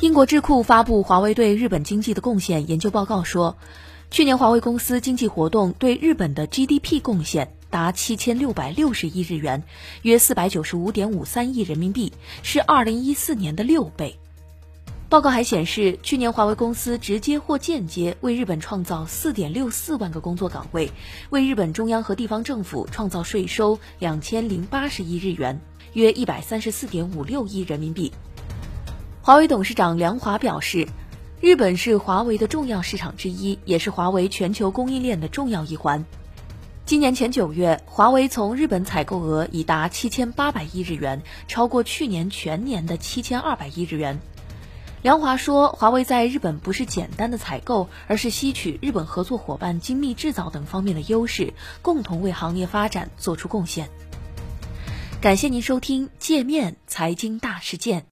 英国智库发布华为对日本经济的贡献研究报告说，去年华为公司经济活动对日本的 GDP 贡献达七千六百六十亿日元，约四百九十五点五三亿人民币，是二零一四年的六倍。报告还显示，去年华为公司直接或间接为日本创造四点六四万个工作岗位，为日本中央和地方政府创造税收两千零八十亿日元，约一百三十四点五六亿人民币。华为董事长梁华表示，日本是华为的重要市场之一，也是华为全球供应链的重要一环。今年前九月，华为从日本采购额已达七千八百亿日元，超过去年全年的七千二百亿日元。梁华说，华为在日本不是简单的采购，而是吸取日本合作伙伴精密制造等方面的优势，共同为行业发展做出贡献。感谢您收听界面财经大事件。